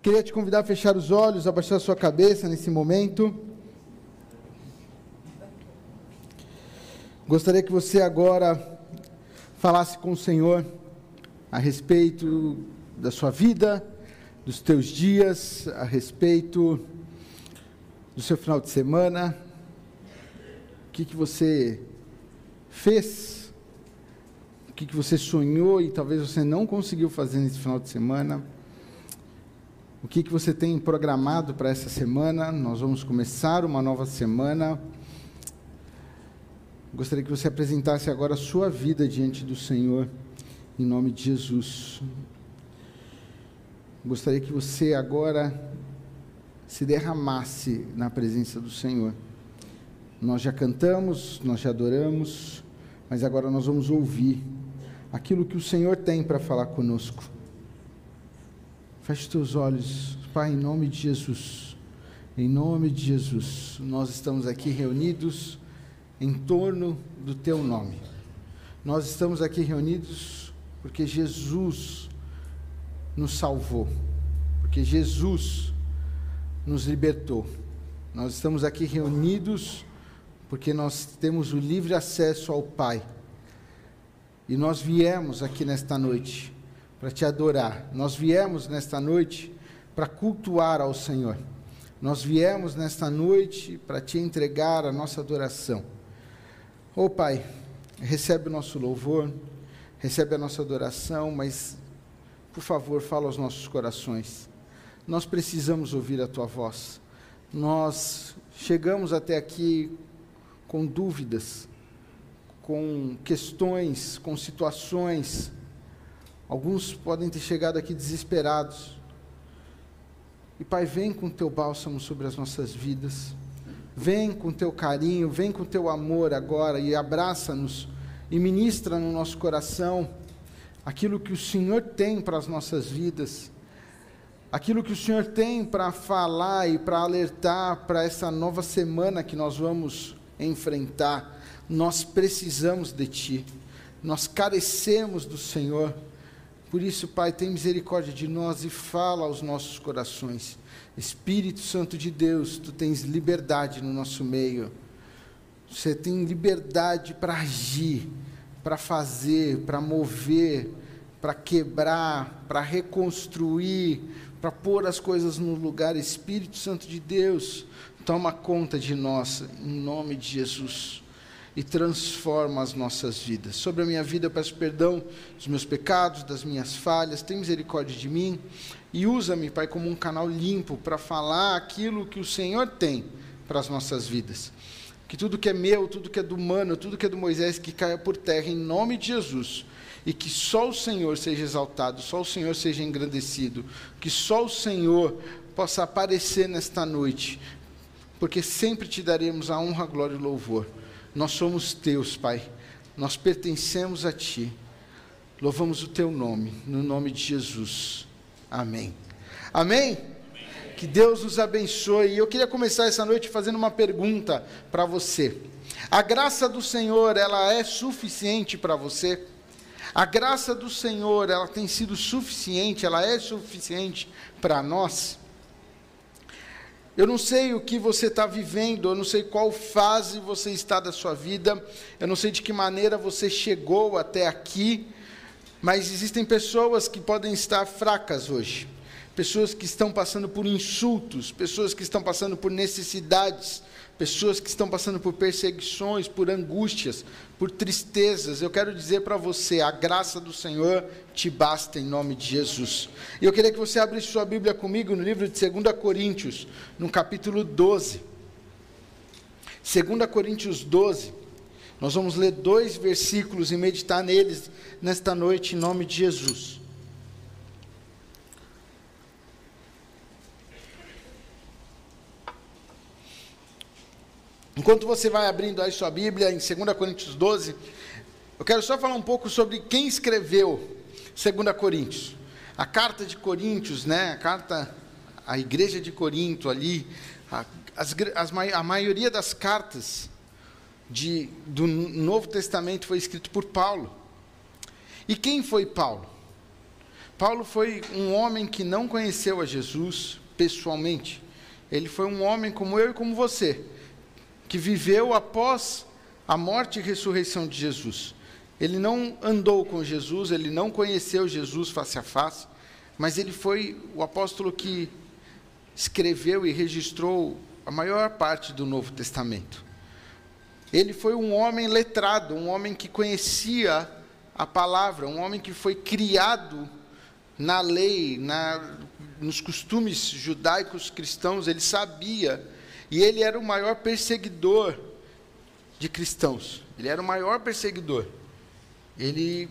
Queria te convidar a fechar os olhos, abaixar sua cabeça nesse momento. Gostaria que você agora falasse com o Senhor a respeito da sua vida, dos teus dias, a respeito do seu final de semana. O que, que você fez? O que, que você sonhou e talvez você não conseguiu fazer nesse final de semana? O que, que você tem programado para essa semana. Nós vamos começar uma nova semana. Gostaria que você apresentasse agora a sua vida diante do Senhor, em nome de Jesus. Gostaria que você agora se derramasse na presença do Senhor. Nós já cantamos, nós já adoramos, mas agora nós vamos ouvir aquilo que o Senhor tem para falar conosco. Feche teus olhos, Pai, em nome de Jesus. Em nome de Jesus, nós estamos aqui reunidos em torno do teu nome. Nós estamos aqui reunidos porque Jesus nos salvou, porque Jesus nos libertou. Nós estamos aqui reunidos porque nós temos o livre acesso ao Pai. E nós viemos aqui nesta noite para te adorar. Nós viemos nesta noite para cultuar ao Senhor. Nós viemos nesta noite para te entregar a nossa adoração. Ô oh, Pai, recebe o nosso louvor, recebe a nossa adoração, mas, por favor, fala aos nossos corações. Nós precisamos ouvir a tua voz. Nós chegamos até aqui com dúvidas, com questões, com situações Alguns podem ter chegado aqui desesperados. E Pai, vem com teu bálsamo sobre as nossas vidas. Vem com teu carinho, vem com teu amor agora e abraça-nos e ministra no nosso coração aquilo que o Senhor tem para as nossas vidas. Aquilo que o Senhor tem para falar e para alertar para essa nova semana que nós vamos enfrentar. Nós precisamos de Ti. Nós carecemos do Senhor. Por isso, Pai, tem misericórdia de nós e fala aos nossos corações. Espírito Santo de Deus, tu tens liberdade no nosso meio. Você tem liberdade para agir, para fazer, para mover, para quebrar, para reconstruir, para pôr as coisas no lugar. Espírito Santo de Deus, toma conta de nós, em nome de Jesus e transforma as nossas vidas. Sobre a minha vida, eu peço perdão dos meus pecados, das minhas falhas, tem misericórdia de mim e usa-me, Pai, como um canal limpo para falar aquilo que o Senhor tem para as nossas vidas. Que tudo que é meu, tudo que é do humano, tudo que é do Moisés, que caia por terra em nome de Jesus. E que só o Senhor seja exaltado, só o Senhor seja engrandecido, que só o Senhor possa aparecer nesta noite, porque sempre te daremos a honra, glória e louvor. Nós somos teus, Pai. Nós pertencemos a Ti. Louvamos o Teu nome, no nome de Jesus. Amém. Amém? Que Deus nos abençoe. E eu queria começar essa noite fazendo uma pergunta para você. A graça do Senhor, ela é suficiente para você? A graça do Senhor, ela tem sido suficiente, ela é suficiente para nós? Eu não sei o que você está vivendo, eu não sei qual fase você está da sua vida, eu não sei de que maneira você chegou até aqui, mas existem pessoas que podem estar fracas hoje, pessoas que estão passando por insultos, pessoas que estão passando por necessidades, pessoas que estão passando por perseguições, por angústias, por tristezas. Eu quero dizer para você, a graça do Senhor te basta em nome de Jesus. E eu queria que você abrisse sua Bíblia comigo no livro de 2 Coríntios, no capítulo 12. 2 Coríntios 12. Nós vamos ler dois versículos e meditar neles nesta noite em nome de Jesus. Enquanto você vai abrindo aí sua Bíblia em 2 Coríntios 12, eu quero só falar um pouco sobre quem escreveu 2 Coríntios. A carta de Coríntios, né? A carta à igreja de Corinto ali, a, as, as, a maioria das cartas de, do Novo Testamento foi escrito por Paulo. E quem foi Paulo? Paulo foi um homem que não conheceu a Jesus pessoalmente. Ele foi um homem como eu e como você, que viveu após a morte e ressurreição de Jesus. Ele não andou com Jesus, ele não conheceu Jesus face a face, mas ele foi o apóstolo que escreveu e registrou a maior parte do Novo Testamento. Ele foi um homem letrado, um homem que conhecia a palavra, um homem que foi criado na lei, na, nos costumes judaicos cristãos, ele sabia, e ele era o maior perseguidor de cristãos. Ele era o maior perseguidor. Ele,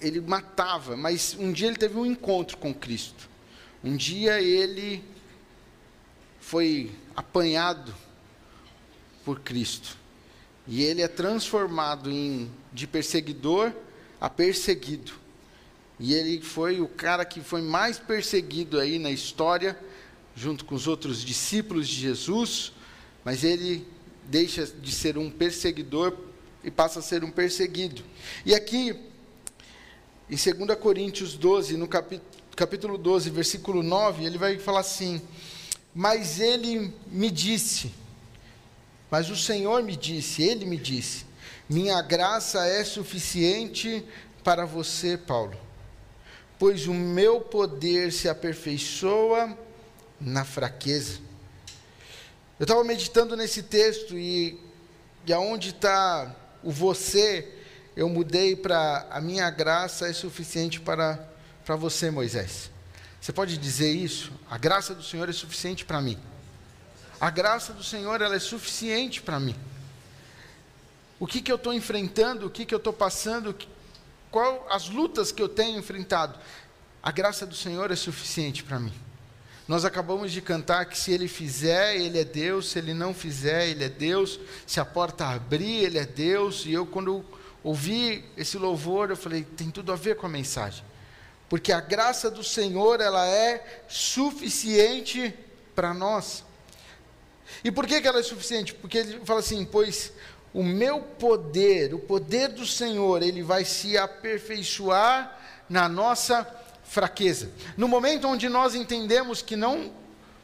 ele matava, mas um dia ele teve um encontro com Cristo. Um dia ele foi apanhado por Cristo. E ele é transformado em, de perseguidor a perseguido. E ele foi o cara que foi mais perseguido aí na história, junto com os outros discípulos de Jesus, mas ele deixa de ser um perseguidor e passa a ser um perseguido. E aqui, em 2 Coríntios 12, no capítulo 12, versículo 9, ele vai falar assim: Mas ele me disse, mas o Senhor me disse, ele me disse, minha graça é suficiente para você, Paulo pois o meu poder se aperfeiçoa na fraqueza. Eu estava meditando nesse texto e, e aonde está o você, eu mudei para a minha graça é suficiente para, para você, Moisés. Você pode dizer isso? A graça do Senhor é suficiente para mim. A graça do Senhor ela é suficiente para mim. O que, que eu estou enfrentando, o que, que eu estou passando, qual as lutas que eu tenho enfrentado. A graça do Senhor é suficiente para mim. Nós acabamos de cantar que se Ele fizer, Ele é Deus, se Ele não fizer, Ele é Deus, se a porta abrir, Ele é Deus. E eu, quando ouvi esse louvor, eu falei, tem tudo a ver com a mensagem. Porque a graça do Senhor, ela é suficiente para nós. E por que, que ela é suficiente? Porque ele fala assim, pois o meu poder, o poder do Senhor, ele vai se aperfeiçoar na nossa fraqueza. No momento onde nós entendemos que não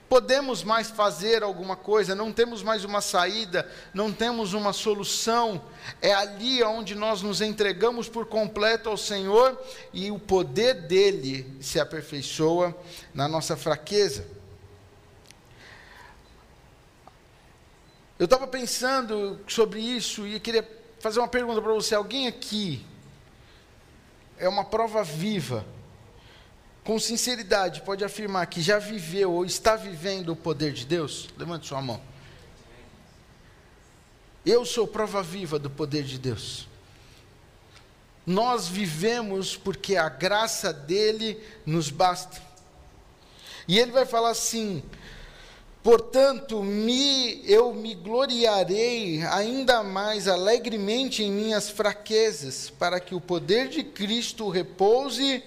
podemos mais fazer alguma coisa, não temos mais uma saída, não temos uma solução, é ali onde nós nos entregamos por completo ao Senhor e o poder dele se aperfeiçoa na nossa fraqueza. Eu estava pensando sobre isso e queria fazer uma pergunta para você. Alguém aqui é uma prova viva, com sinceridade, pode afirmar que já viveu ou está vivendo o poder de Deus? Levante sua mão. Eu sou prova viva do poder de Deus. Nós vivemos porque a graça dele nos basta. E ele vai falar assim: Portanto, me, eu me gloriarei ainda mais alegremente em minhas fraquezas, para que o poder de Cristo repouse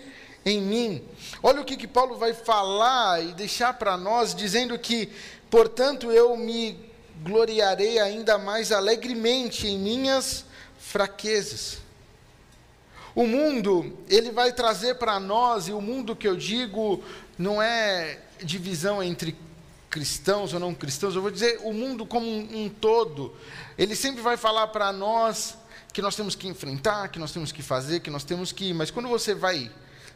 em mim. Olha o que, que Paulo vai falar e deixar para nós, dizendo que, portanto, eu me gloriarei ainda mais alegremente em minhas fraquezas. O mundo, ele vai trazer para nós, e o mundo que eu digo não é divisão entre cristãos ou não cristãos, eu vou dizer o mundo como um, um todo, ele sempre vai falar para nós que nós temos que enfrentar, que nós temos que fazer, que nós temos que ir, mas quando você vai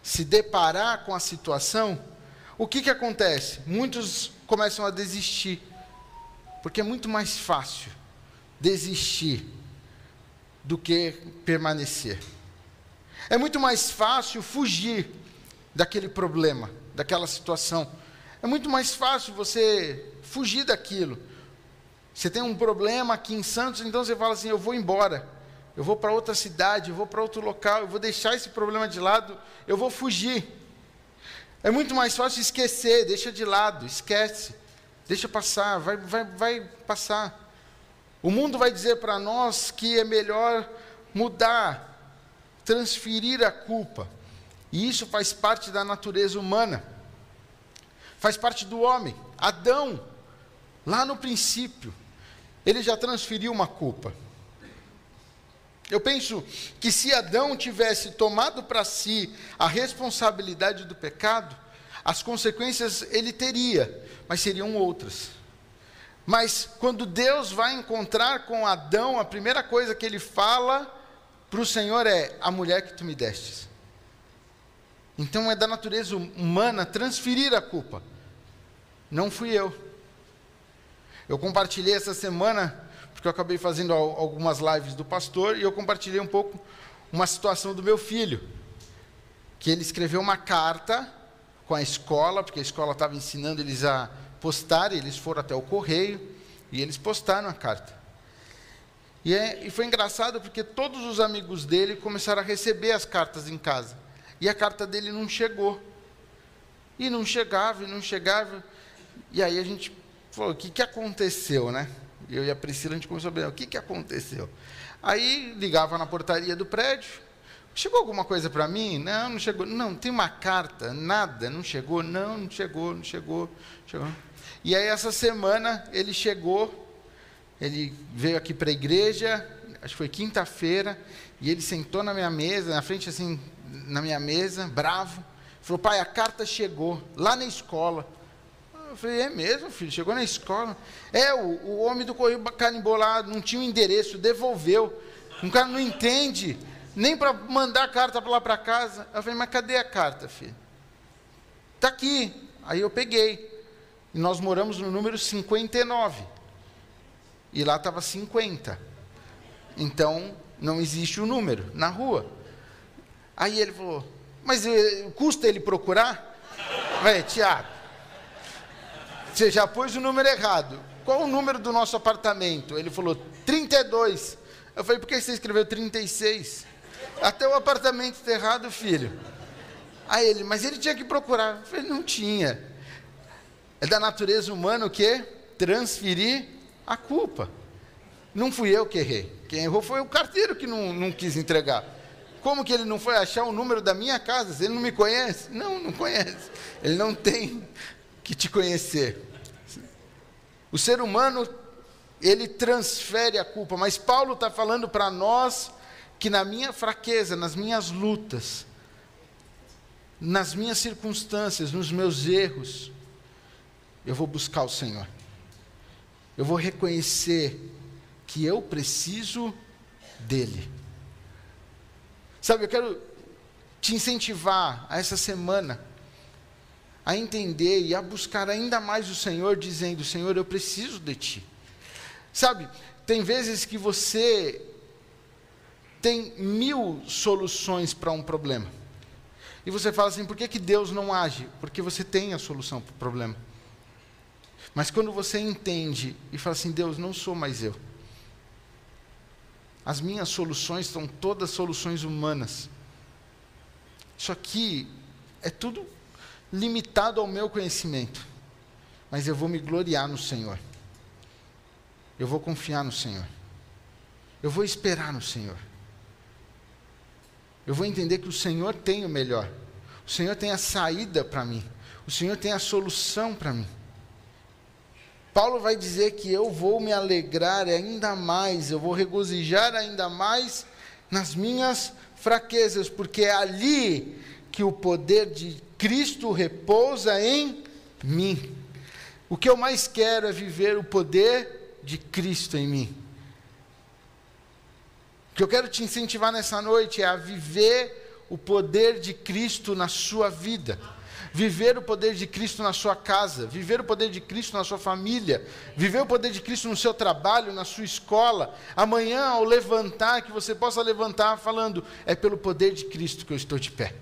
se deparar com a situação, o que, que acontece? Muitos começam a desistir, porque é muito mais fácil desistir do que permanecer. É muito mais fácil fugir daquele problema, daquela situação. É muito mais fácil você fugir daquilo. Você tem um problema aqui em Santos, então você fala assim: eu vou embora, eu vou para outra cidade, eu vou para outro local, eu vou deixar esse problema de lado, eu vou fugir. É muito mais fácil esquecer, deixa de lado, esquece, deixa passar, vai, vai, vai passar. O mundo vai dizer para nós que é melhor mudar, transferir a culpa, e isso faz parte da natureza humana faz parte do homem. Adão, lá no princípio, ele já transferiu uma culpa. Eu penso que se Adão tivesse tomado para si a responsabilidade do pecado, as consequências ele teria, mas seriam outras. Mas quando Deus vai encontrar com Adão, a primeira coisa que ele fala para o Senhor é: a mulher que tu me destes. Então é da natureza humana transferir a culpa. Não fui eu. Eu compartilhei essa semana, porque eu acabei fazendo algumas lives do pastor, e eu compartilhei um pouco uma situação do meu filho. Que ele escreveu uma carta com a escola, porque a escola estava ensinando eles a postar, eles foram até o correio e eles postaram a carta. E, é, e foi engraçado porque todos os amigos dele começaram a receber as cartas em casa. E a carta dele não chegou. E não chegava, e não chegava. E aí a gente falou: o que, que aconteceu, né? Eu e a Priscila, a gente começou a ver: o que, que aconteceu? Aí ligava na portaria do prédio: chegou alguma coisa para mim? Não, não chegou. Não, tem uma carta, nada, não chegou. Não, não chegou, não chegou. chegou. E aí, essa semana, ele chegou, ele veio aqui para a igreja, acho que foi quinta-feira, e ele sentou na minha mesa, na frente, assim, na minha mesa, bravo. Falou, pai, a carta chegou, lá na escola. Eu falei, é mesmo, filho? Chegou na escola? É, o, o homem do correio carimbou não tinha o um endereço, devolveu. Um cara não entende, nem para mandar a carta lá para casa. Eu falei, mas cadê a carta, filho? Está aqui. Aí eu peguei. E nós moramos no número 59. E lá estava 50. Então, não existe o um número na rua. Aí ele falou, mas eh, custa ele procurar? Vai, Tiago, você já pôs o número errado. Qual o número do nosso apartamento? Ele falou, 32. Eu falei, por que você escreveu 36? Até o apartamento está errado, filho. Aí ele, mas ele tinha que procurar. Eu falei, não tinha. É da natureza humana o quê? Transferir a culpa. Não fui eu que errei. Quem errou foi o carteiro que não, não quis entregar. Como que ele não foi achar o número da minha casa? Ele não me conhece? Não, não conhece. Ele não tem que te conhecer. O ser humano, ele transfere a culpa, mas Paulo está falando para nós que na minha fraqueza, nas minhas lutas, nas minhas circunstâncias, nos meus erros, eu vou buscar o Senhor. Eu vou reconhecer que eu preciso dEle. Sabe, eu quero te incentivar a essa semana a entender e a buscar ainda mais o Senhor, dizendo: Senhor, eu preciso de Ti. Sabe, tem vezes que você tem mil soluções para um problema. E você fala assim: por que, que Deus não age? Porque você tem a solução para o problema. Mas quando você entende e fala assim: Deus, não sou mais eu. As minhas soluções são todas soluções humanas. Isso aqui é tudo limitado ao meu conhecimento. Mas eu vou me gloriar no Senhor. Eu vou confiar no Senhor. Eu vou esperar no Senhor. Eu vou entender que o Senhor tem o melhor. O Senhor tem a saída para mim. O Senhor tem a solução para mim. Paulo vai dizer que eu vou me alegrar ainda mais, eu vou regozijar ainda mais nas minhas fraquezas, porque é ali que o poder de Cristo repousa em mim. O que eu mais quero é viver o poder de Cristo em mim. O que eu quero te incentivar nessa noite é a viver o poder de Cristo na sua vida viver o poder de Cristo na sua casa, viver o poder de Cristo na sua família, viver o poder de Cristo no seu trabalho, na sua escola. Amanhã, ao levantar, que você possa levantar falando: é pelo poder de Cristo que eu estou de pé,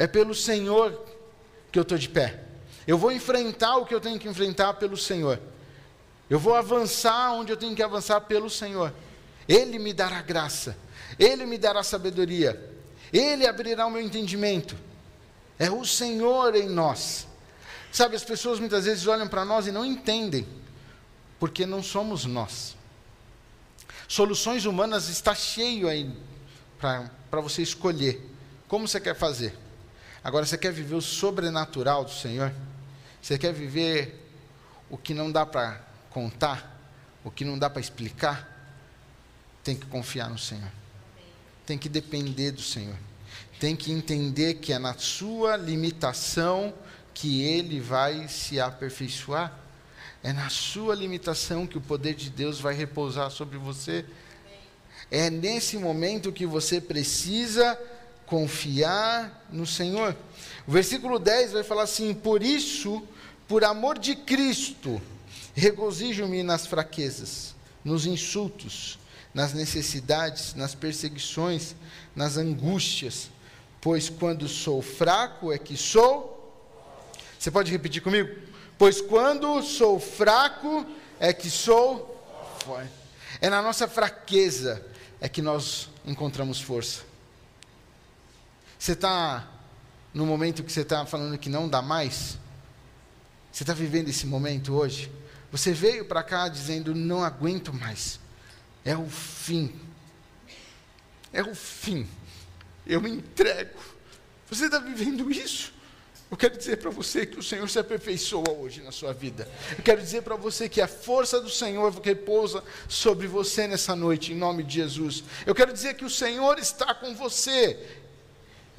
é pelo Senhor que eu estou de pé. Eu vou enfrentar o que eu tenho que enfrentar pelo Senhor. Eu vou avançar onde eu tenho que avançar pelo Senhor. Ele me dará graça, Ele me dará sabedoria, Ele abrirá o meu entendimento. É o Senhor em nós. Sabe, as pessoas muitas vezes olham para nós e não entendem, porque não somos nós. Soluções humanas está cheio aí para você escolher como você quer fazer. Agora, você quer viver o sobrenatural do Senhor? Você quer viver o que não dá para contar? O que não dá para explicar? tem que confiar no Senhor. Tem que depender do Senhor. Tem que entender que é na sua limitação que ele vai se aperfeiçoar. É na sua limitação que o poder de Deus vai repousar sobre você. É nesse momento que você precisa confiar no Senhor. O versículo 10 vai falar assim: Por isso, por amor de Cristo, regozijo-me nas fraquezas, nos insultos, nas necessidades, nas perseguições, nas angústias, pois quando sou fraco é que sou. Você pode repetir comigo? Pois quando sou fraco, é que sou. É na nossa fraqueza é que nós encontramos força. Você está no momento que você está falando que não dá mais? Você está vivendo esse momento hoje? Você veio para cá dizendo: não aguento mais. É o fim. É o fim. Eu me entrego. Você está vivendo isso? Eu quero dizer para você que o Senhor se aperfeiçoa hoje na sua vida. Eu quero dizer para você que a força do Senhor repousa sobre você nessa noite, em nome de Jesus. Eu quero dizer que o Senhor está com você.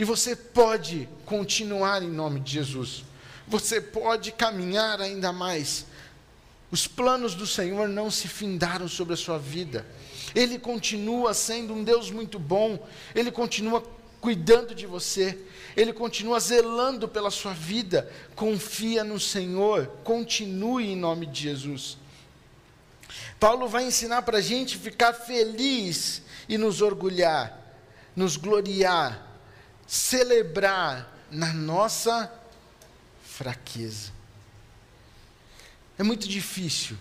E você pode continuar em nome de Jesus. Você pode caminhar ainda mais. Os planos do Senhor não se findaram sobre a sua vida. Ele continua sendo um Deus muito bom. Ele continua cuidando de você. Ele continua zelando pela sua vida. Confia no Senhor, continue em nome de Jesus. Paulo vai ensinar para a gente ficar feliz e nos orgulhar, nos gloriar, celebrar na nossa fraqueza. É muito difícil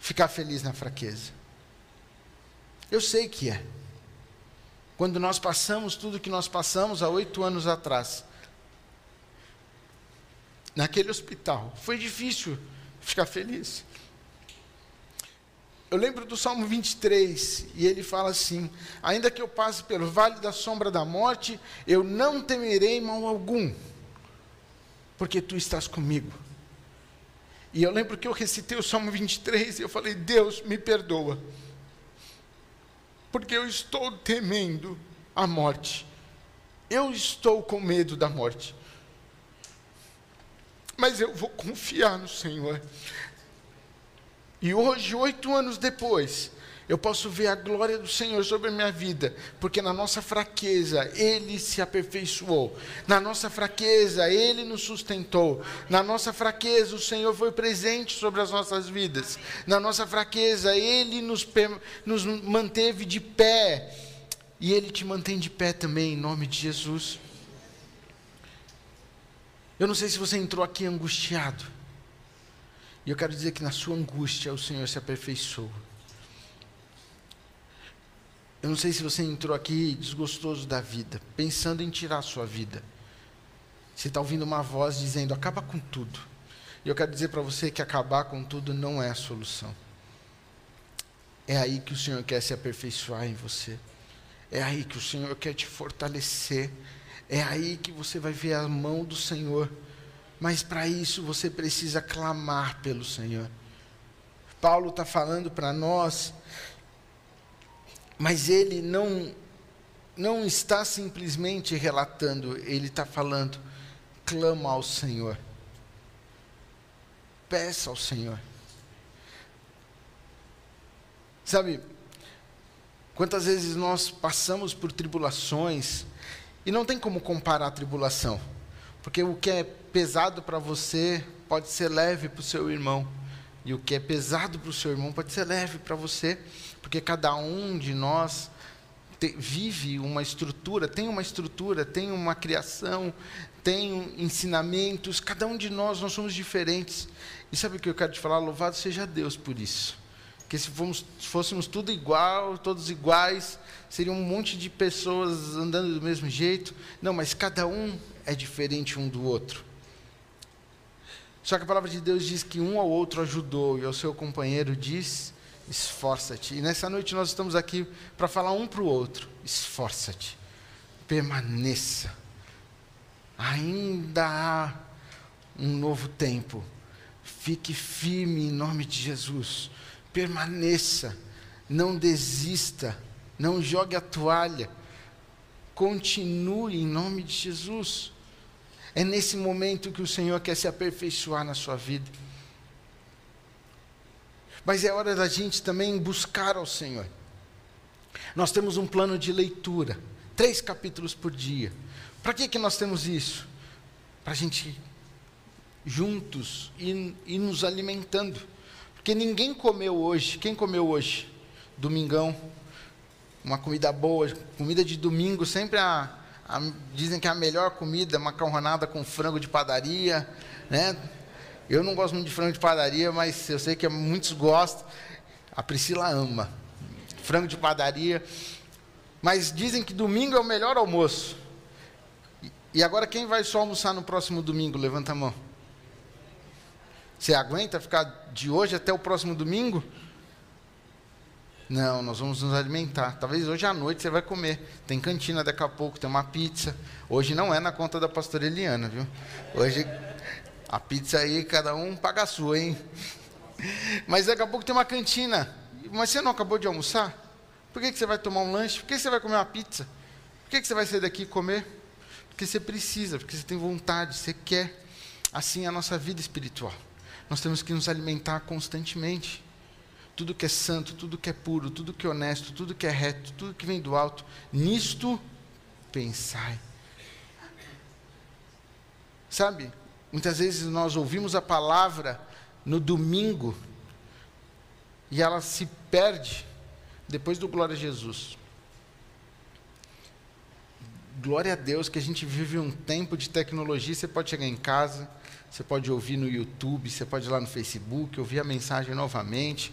ficar feliz na fraqueza. Eu sei que é quando nós passamos tudo que nós passamos há oito anos atrás. Naquele hospital. Foi difícil ficar feliz. Eu lembro do Salmo 23, e ele fala assim: Ainda que eu passe pelo vale da sombra da morte, eu não temerei mal algum, porque tu estás comigo. E eu lembro que eu recitei o Salmo 23 e eu falei: Deus, me perdoa porque eu estou temendo a morte. Eu estou com medo da morte. Mas eu vou confiar no Senhor. E hoje, oito anos depois, eu posso ver a glória do Senhor sobre a minha vida, porque na nossa fraqueza Ele se aperfeiçoou, na nossa fraqueza Ele nos sustentou, na nossa fraqueza o Senhor foi presente sobre as nossas vidas, na nossa fraqueza Ele nos, nos manteve de pé, e Ele te mantém de pé também, em nome de Jesus. Eu não sei se você entrou aqui angustiado, e eu quero dizer que na sua angústia o Senhor se aperfeiçoou. Eu não sei se você entrou aqui desgostoso da vida, pensando em tirar a sua vida. Você está ouvindo uma voz dizendo: acaba com tudo. E eu quero dizer para você que acabar com tudo não é a solução. É aí que o Senhor quer se aperfeiçoar em você. É aí que o Senhor quer te fortalecer. É aí que você vai ver a mão do Senhor. Mas para isso você precisa clamar pelo Senhor. Paulo está falando para nós mas ele não, não está simplesmente relatando, ele está falando, clama ao Senhor. Peça ao Senhor. Sabe, quantas vezes nós passamos por tribulações e não tem como comparar a tribulação, porque o que é pesado para você pode ser leve para o seu irmão, e o que é pesado para o seu irmão pode ser leve para você porque cada um de nós te, vive uma estrutura, tem uma estrutura, tem uma criação, tem ensinamentos, cada um de nós, nós somos diferentes. E sabe o que eu quero te falar? Louvado seja Deus por isso. Porque se fomos, fôssemos tudo igual, todos iguais, seria um monte de pessoas andando do mesmo jeito. Não, mas cada um é diferente um do outro. Só que a palavra de Deus diz que um ao outro ajudou, e ao seu companheiro diz: esforça-te. E nessa noite nós estamos aqui para falar um para o outro: esforça-te, permaneça. Ainda há um novo tempo. Fique firme em nome de Jesus. Permaneça. Não desista, não jogue a toalha. Continue em nome de Jesus. É nesse momento que o Senhor quer se aperfeiçoar na sua vida. Mas é hora da gente também buscar ao Senhor. Nós temos um plano de leitura, três capítulos por dia. Para que, que nós temos isso? Para a gente juntos ir, ir nos alimentando. Porque ninguém comeu hoje. Quem comeu hoje? Domingão. Uma comida boa. Comida de domingo sempre a, a, dizem que é a melhor comida, macarronada com frango de padaria, né? Eu não gosto muito de frango de padaria, mas eu sei que muitos gostam. A Priscila ama frango de padaria. Mas dizem que domingo é o melhor almoço. E agora quem vai só almoçar no próximo domingo? Levanta a mão. Você aguenta ficar de hoje até o próximo domingo? Não, nós vamos nos alimentar. Talvez hoje à noite você vai comer. Tem cantina daqui a pouco, tem uma pizza. Hoje não é na conta da pastora Eliana, viu? Hoje a pizza aí cada um paga a sua, hein? Mas daqui a pouco tem uma cantina. Mas você não acabou de almoçar? Por que, que você vai tomar um lanche? Por que você vai comer uma pizza? Por que, que você vai sair daqui e comer? Porque você precisa, porque você tem vontade, você quer. Assim é a nossa vida espiritual. Nós temos que nos alimentar constantemente tudo que é santo, tudo que é puro, tudo que é honesto, tudo que é reto, tudo que vem do alto, nisto pensai. Sabe, muitas vezes nós ouvimos a palavra no domingo e ela se perde depois do glória a Jesus. Glória a Deus que a gente vive um tempo de tecnologia, você pode chegar em casa, você pode ouvir no YouTube, você pode ir lá no Facebook, ouvir a mensagem novamente.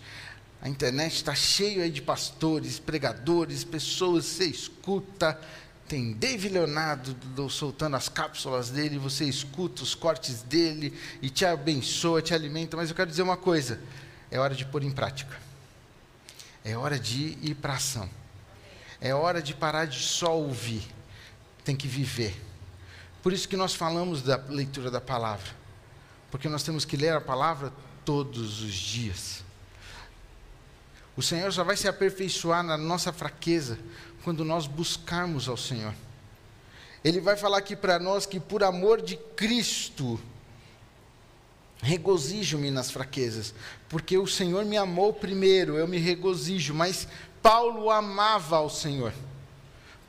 A internet está cheia de pastores, pregadores, pessoas, você escuta. Tem David Leonardo soltando as cápsulas dele, você escuta os cortes dele e te abençoa, te alimenta. Mas eu quero dizer uma coisa: é hora de pôr em prática. É hora de ir para ação. É hora de parar de só ouvir. Tem que viver. Por isso que nós falamos da leitura da palavra. Porque nós temos que ler a palavra todos os dias. O Senhor só vai se aperfeiçoar na nossa fraqueza quando nós buscarmos ao Senhor. Ele vai falar aqui para nós que por amor de Cristo, regozijo-me nas fraquezas, porque o Senhor me amou primeiro, eu me regozijo, mas Paulo amava ao Senhor.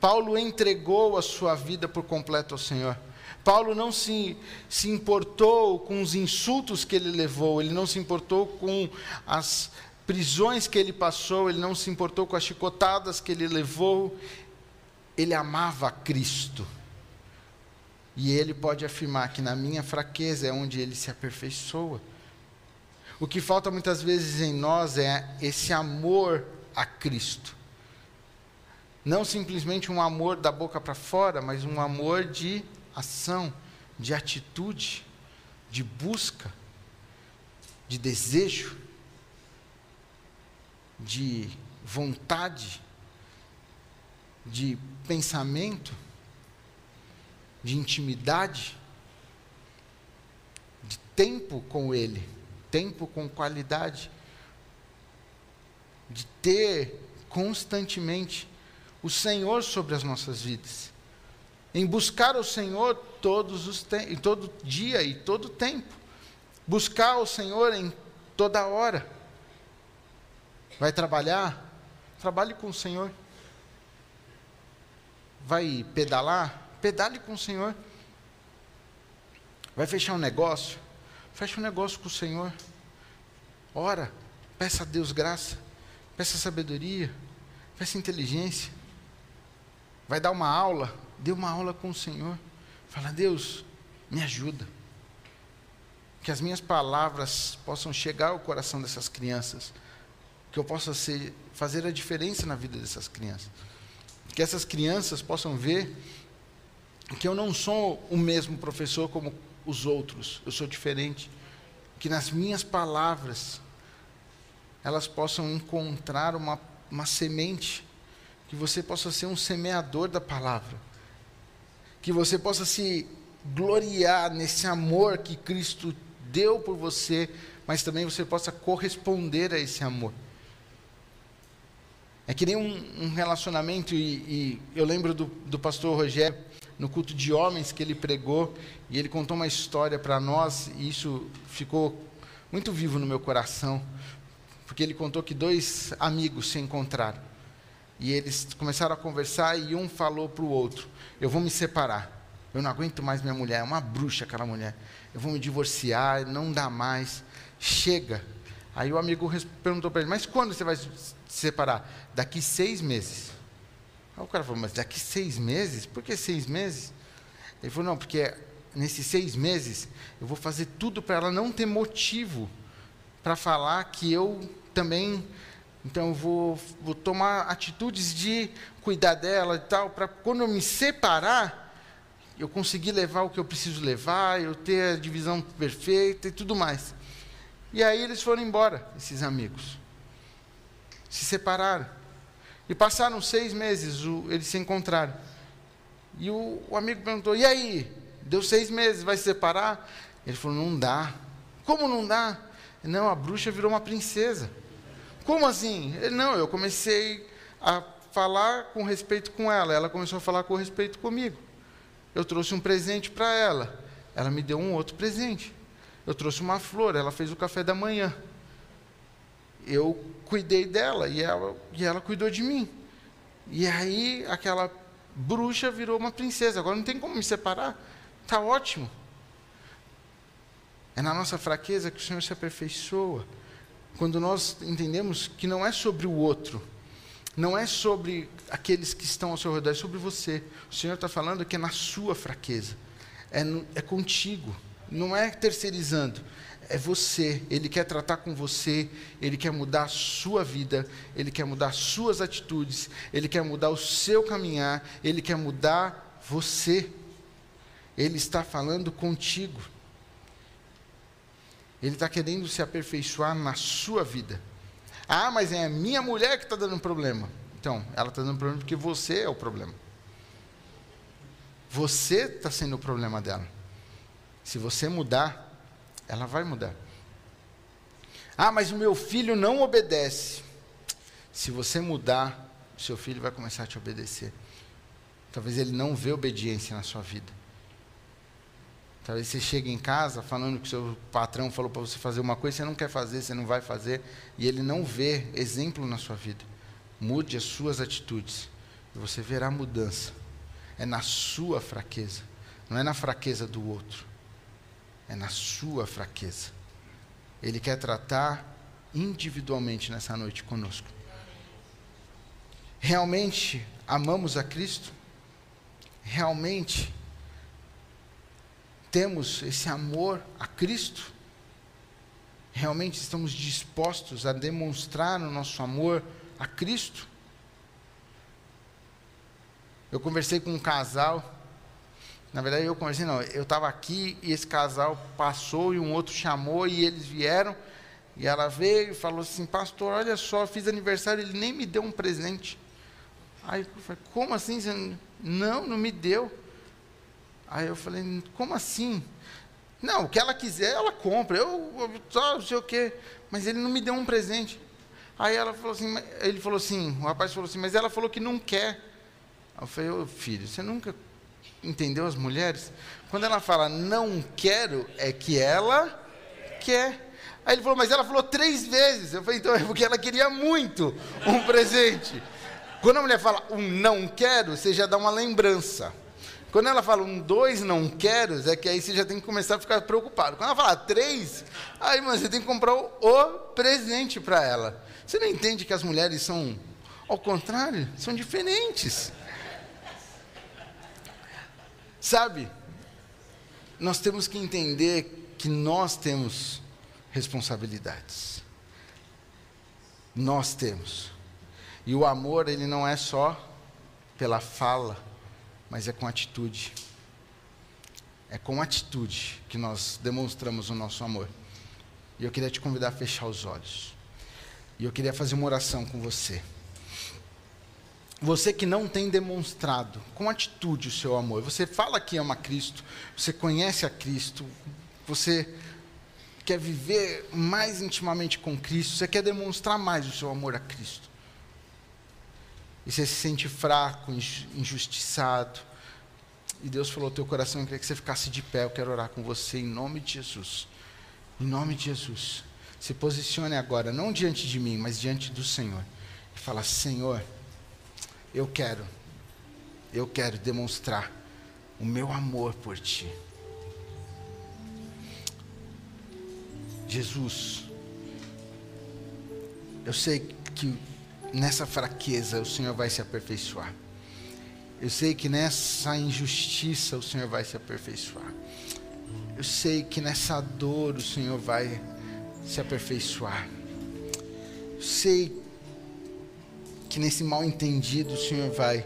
Paulo entregou a sua vida por completo ao Senhor. Paulo não se, se importou com os insultos que ele levou, ele não se importou com as prisões que ele passou, ele não se importou com as chicotadas que ele levou, ele amava Cristo. E ele pode afirmar que na minha fraqueza é onde ele se aperfeiçoa. O que falta muitas vezes em nós é esse amor a Cristo. Não simplesmente um amor da boca para fora, mas um amor de ação, de atitude, de busca, de desejo de vontade, de pensamento, de intimidade, de tempo com Ele, tempo com qualidade, de ter constantemente o Senhor sobre as nossas vidas, em buscar o Senhor todos os todo dia e todo tempo, buscar o Senhor em toda hora Vai trabalhar? Trabalhe com o Senhor. Vai pedalar? Pedale com o Senhor. Vai fechar um negócio? Feche um negócio com o Senhor. Ora, peça a Deus graça, peça sabedoria, peça inteligência. Vai dar uma aula? Dê uma aula com o Senhor. Fala, Deus, me ajuda. Que as minhas palavras possam chegar ao coração dessas crianças que eu possa ser, fazer a diferença na vida dessas crianças. Que essas crianças possam ver que eu não sou o mesmo professor como os outros, eu sou diferente. Que nas minhas palavras elas possam encontrar uma, uma semente, que você possa ser um semeador da palavra, que você possa se gloriar nesse amor que Cristo deu por você, mas também você possa corresponder a esse amor. É que nem um, um relacionamento, e, e, eu lembro do, do pastor Rogério, no culto de homens que ele pregou, e ele contou uma história para nós, e isso ficou muito vivo no meu coração, porque ele contou que dois amigos se encontraram. E eles começaram a conversar e um falou para o outro: Eu vou me separar. Eu não aguento mais minha mulher, é uma bruxa aquela mulher. Eu vou me divorciar, não dá mais. Chega. Aí o amigo perguntou para ele: Mas quando você vai separar? Daqui seis meses. Aí o cara falou: Mas daqui seis meses? Por que seis meses? Ele falou: Não, porque nesses seis meses eu vou fazer tudo para ela não ter motivo para falar que eu também então eu vou, vou tomar atitudes de cuidar dela e tal, para quando eu me separar, eu conseguir levar o que eu preciso levar, eu ter a divisão perfeita e tudo mais. E aí eles foram embora, esses amigos. Se separaram. E passaram seis meses, o, eles se encontraram. E o, o amigo perguntou: E aí? Deu seis meses, vai se separar? Ele falou: Não dá. Como não dá? Não, a bruxa virou uma princesa. Como assim? Ele, não, eu comecei a falar com respeito com ela, ela começou a falar com respeito comigo. Eu trouxe um presente para ela, ela me deu um outro presente. Eu trouxe uma flor, ela fez o café da manhã. Eu cuidei dela e ela, e ela cuidou de mim. E aí aquela bruxa virou uma princesa. Agora não tem como me separar. Está ótimo. É na nossa fraqueza que o Senhor se aperfeiçoa quando nós entendemos que não é sobre o outro, não é sobre aqueles que estão ao seu redor, é sobre você. O Senhor está falando que é na sua fraqueza, é, no, é contigo, não é terceirizando, é você. Ele quer tratar com você, ele quer mudar a sua vida, ele quer mudar suas atitudes, ele quer mudar o seu caminhar, ele quer mudar você. Ele está falando contigo. Ele está querendo se aperfeiçoar na sua vida. Ah, mas é a minha mulher que está dando problema. Então, ela está dando problema porque você é o problema. Você está sendo o problema dela. Se você mudar, ela vai mudar. Ah, mas o meu filho não obedece. Se você mudar, o seu filho vai começar a te obedecer. Talvez ele não vê obediência na sua vida. Talvez você chegue em casa falando que o seu patrão falou para você fazer uma coisa, você não quer fazer, você não vai fazer, e ele não vê exemplo na sua vida. Mude as suas atitudes, e você verá mudança. É na sua fraqueza, não é na fraqueza do outro, é na sua fraqueza. Ele quer tratar individualmente nessa noite conosco. Realmente amamos a Cristo? Realmente temos esse amor a Cristo? Realmente estamos dispostos a demonstrar o nosso amor a Cristo? Eu conversei com um casal, na verdade eu conversei, não, eu estava aqui e esse casal passou e um outro chamou e eles vieram. E ela veio e falou assim: Pastor, olha só, fiz aniversário, ele nem me deu um presente. Aí eu falei: Como assim? Não, não me deu. Aí eu falei, como assim? Não, o que ela quiser, ela compra. Eu, só não sei o quê. Mas ele não me deu um presente. Aí ela falou assim, ele falou assim, o rapaz falou assim, mas ela falou que não quer. Eu falei, filho, você nunca entendeu as mulheres? Quando ela fala não quero, é que ela quer. Aí ele falou, mas ela falou três vezes. Eu falei, então é porque ela queria muito um presente. Quando a mulher fala um não quero, você já dá uma lembrança. Quando ela fala um dois não quero, é que aí você já tem que começar a ficar preocupado. Quando ela fala três, aí mano, você tem que comprar o, o presente para ela. Você não entende que as mulheres são, ao contrário, são diferentes. Sabe? Nós temos que entender que nós temos responsabilidades. Nós temos. E o amor, ele não é só pela fala mas é com atitude. É com atitude que nós demonstramos o nosso amor. E eu queria te convidar a fechar os olhos. E eu queria fazer uma oração com você. Você que não tem demonstrado com atitude o seu amor, você fala que ama Cristo, você conhece a Cristo, você quer viver mais intimamente com Cristo, você quer demonstrar mais o seu amor a Cristo. e você se sente fraco, injustiçado, e Deus falou: Teu coração, eu queria que você ficasse de pé. Eu quero orar com você em nome de Jesus. Em nome de Jesus. Se posicione agora, não diante de mim, mas diante do Senhor. E fala: Senhor, eu quero, eu quero demonstrar o meu amor por Ti. Jesus, eu sei que nessa fraqueza o Senhor vai se aperfeiçoar. Eu sei que nessa injustiça o Senhor vai se aperfeiçoar. Eu sei que nessa dor o Senhor vai se aperfeiçoar. Eu sei que nesse mal entendido o Senhor vai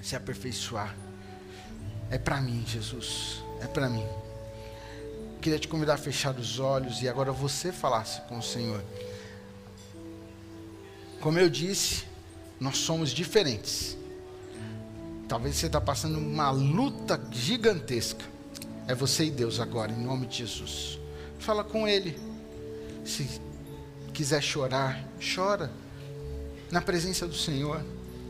se aperfeiçoar. É para mim, Jesus. É para mim. Queria te convidar a fechar os olhos e agora você falasse com o Senhor. Como eu disse, nós somos diferentes. Talvez você está passando uma luta gigantesca. É você e Deus agora, em nome de Jesus. Fala com Ele. Se quiser chorar, chora. Na presença do Senhor.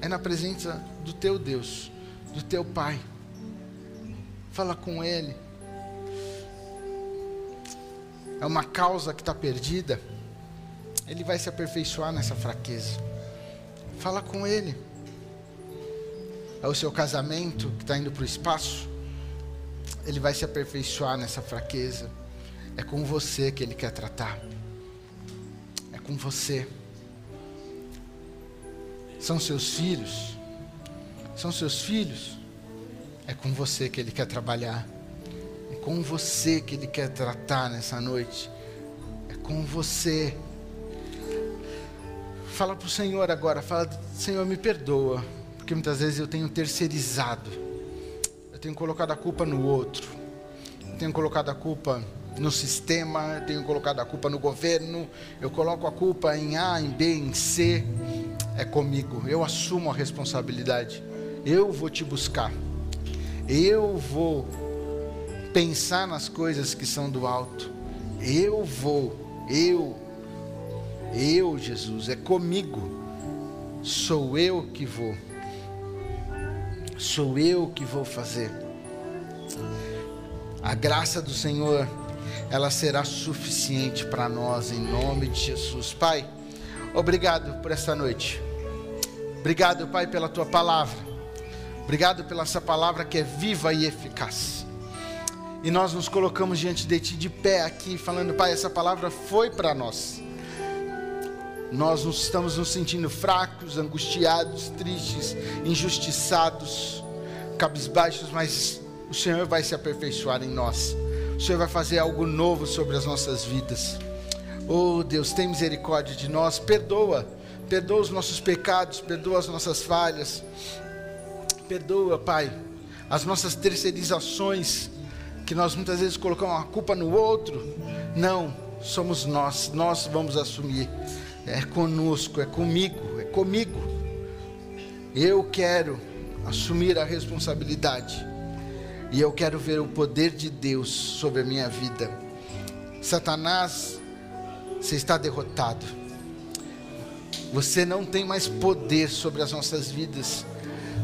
É na presença do teu Deus, do teu Pai. Fala com Ele. É uma causa que está perdida. Ele vai se aperfeiçoar nessa fraqueza. Fala com Ele é o seu casamento que está indo para o espaço, ele vai se aperfeiçoar nessa fraqueza. É com você que ele quer tratar. É com você. São seus filhos. São seus filhos. É com você que ele quer trabalhar. É com você que ele quer tratar nessa noite. É com você. Fala para o Senhor agora. Fala, Senhor, me perdoa porque muitas vezes eu tenho terceirizado, eu tenho colocado a culpa no outro, eu tenho colocado a culpa no sistema, eu tenho colocado a culpa no governo, eu coloco a culpa em A, em B, em C. É comigo, eu assumo a responsabilidade, eu vou te buscar, eu vou pensar nas coisas que são do alto, eu vou, eu, eu, Jesus, é comigo, sou eu que vou. Sou eu que vou fazer. A graça do Senhor, ela será suficiente para nós em nome de Jesus. Pai, obrigado por esta noite. Obrigado, Pai, pela tua palavra. Obrigado pela essa palavra que é viva e eficaz. E nós nos colocamos diante de Ti de pé aqui, falando, Pai, essa palavra foi para nós. Nós nos estamos nos sentindo fracos, angustiados, tristes, injustiçados, cabisbaixos, mas o Senhor vai se aperfeiçoar em nós. O Senhor vai fazer algo novo sobre as nossas vidas. Oh Deus, tem misericórdia de nós, perdoa, perdoa os nossos pecados, perdoa as nossas falhas, perdoa, Pai, as nossas terceirizações, que nós muitas vezes colocamos a culpa no outro. Não, somos nós, nós vamos assumir é conosco, é comigo, é comigo. Eu quero assumir a responsabilidade. E eu quero ver o poder de Deus sobre a minha vida. Satanás, você está derrotado. Você não tem mais poder sobre as nossas vidas.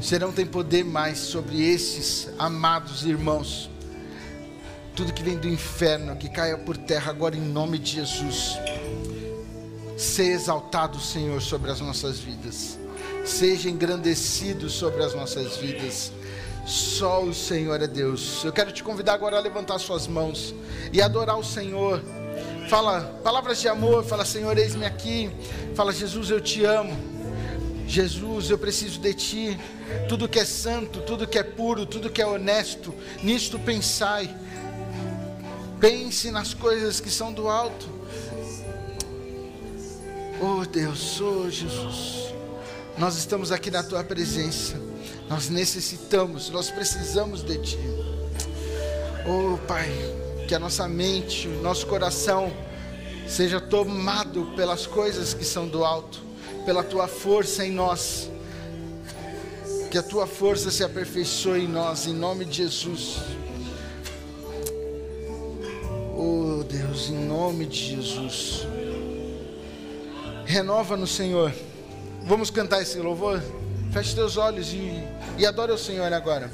Você não tem poder mais sobre esses amados irmãos. Tudo que vem do inferno, que caia por terra agora em nome de Jesus. Seja exaltado, Senhor, sobre as nossas vidas. Seja engrandecido sobre as nossas vidas. Só o Senhor é Deus. Eu quero te convidar agora a levantar suas mãos e adorar o Senhor. Fala palavras de amor, fala Senhor, eis-me aqui. Fala Jesus, eu te amo. Jesus, eu preciso de ti. Tudo que é santo, tudo que é puro, tudo que é honesto, nisto pensai. Pense nas coisas que são do alto Oh Deus, oh Jesus, nós estamos aqui na tua presença, nós necessitamos, nós precisamos de ti. Oh Pai, que a nossa mente, o nosso coração seja tomado pelas coisas que são do alto, pela tua força em nós. Que a tua força se aperfeiçoe em nós, em nome de Jesus. Oh Deus, em nome de Jesus. Renova no Senhor. Vamos cantar esse louvor? Feche teus olhos e, e adore o Senhor agora.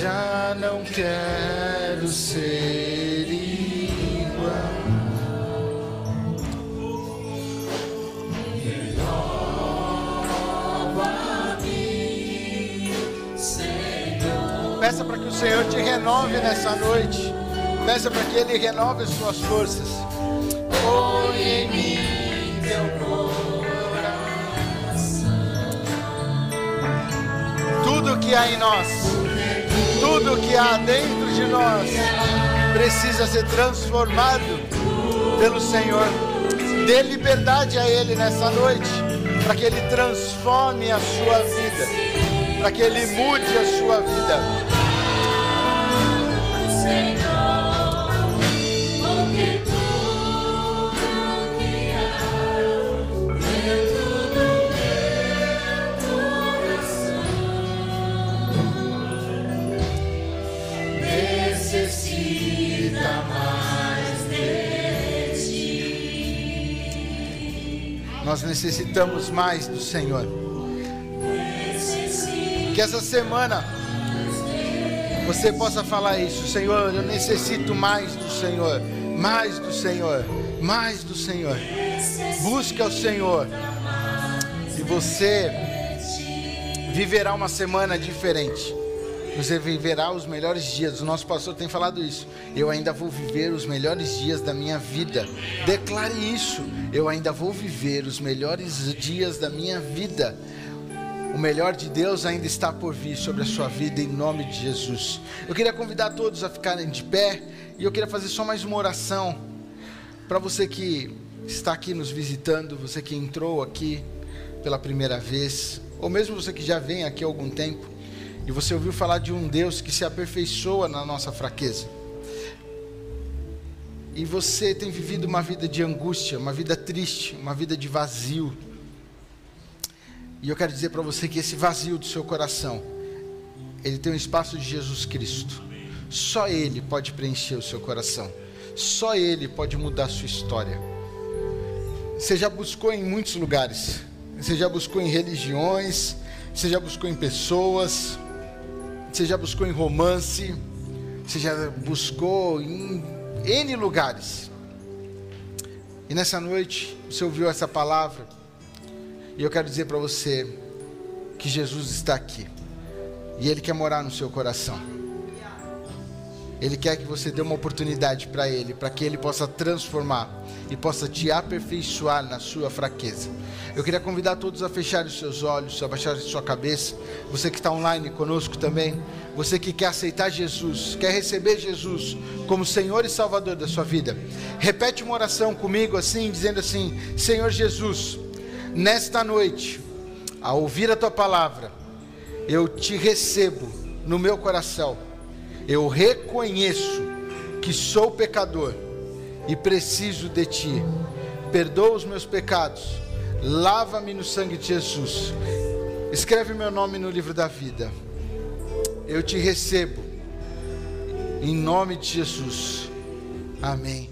Já não quero ser igual. Peça para que o Senhor te renove nessa noite. Peça para que Ele renove as suas forças. Põe em mim teu coração. Tudo que há em nós, tudo que há dentro de nós, precisa ser transformado pelo Senhor. Dê liberdade a Ele nessa noite, para que Ele transforme a sua vida, para que Ele mude a sua vida. Nós necessitamos mais do Senhor. Que essa semana você possa falar isso, Senhor, eu necessito mais do Senhor, mais do Senhor, mais do Senhor. Busque ao Senhor e você viverá uma semana diferente. Você viverá os melhores dias. O nosso pastor tem falado isso. Eu ainda vou viver os melhores dias da minha vida. Declare isso. Eu ainda vou viver os melhores dias da minha vida. O melhor de Deus ainda está por vir sobre a sua vida, em nome de Jesus. Eu queria convidar todos a ficarem de pé e eu queria fazer só mais uma oração para você que está aqui nos visitando, você que entrou aqui pela primeira vez, ou mesmo você que já vem aqui há algum tempo e você ouviu falar de um Deus que se aperfeiçoa na nossa fraqueza. E você tem vivido uma vida de angústia, uma vida triste, uma vida de vazio e eu quero dizer para você que esse vazio do seu coração, ele tem um espaço de Jesus Cristo. Só Ele pode preencher o seu coração. Só Ele pode mudar a sua história. Você já buscou em muitos lugares. Você já buscou em religiões. Você já buscou em pessoas. Você já buscou em romance. Você já buscou em N lugares. E nessa noite, você ouviu essa palavra e eu quero dizer para você que Jesus está aqui. E Ele quer morar no seu coração. Ele quer que você dê uma oportunidade para Ele, para que Ele possa transformar e possa te aperfeiçoar na sua fraqueza. Eu queria convidar todos a fechar os seus olhos, a baixar a sua cabeça. Você que está online conosco também, você que quer aceitar Jesus, quer receber Jesus como Senhor e Salvador da sua vida. Repete uma oração comigo assim, dizendo assim: Senhor Jesus Nesta noite, ao ouvir a tua palavra, eu te recebo no meu coração. Eu reconheço que sou pecador e preciso de ti. Perdoa os meus pecados. Lava-me no sangue de Jesus. Escreve meu nome no livro da vida. Eu te recebo. Em nome de Jesus. Amém.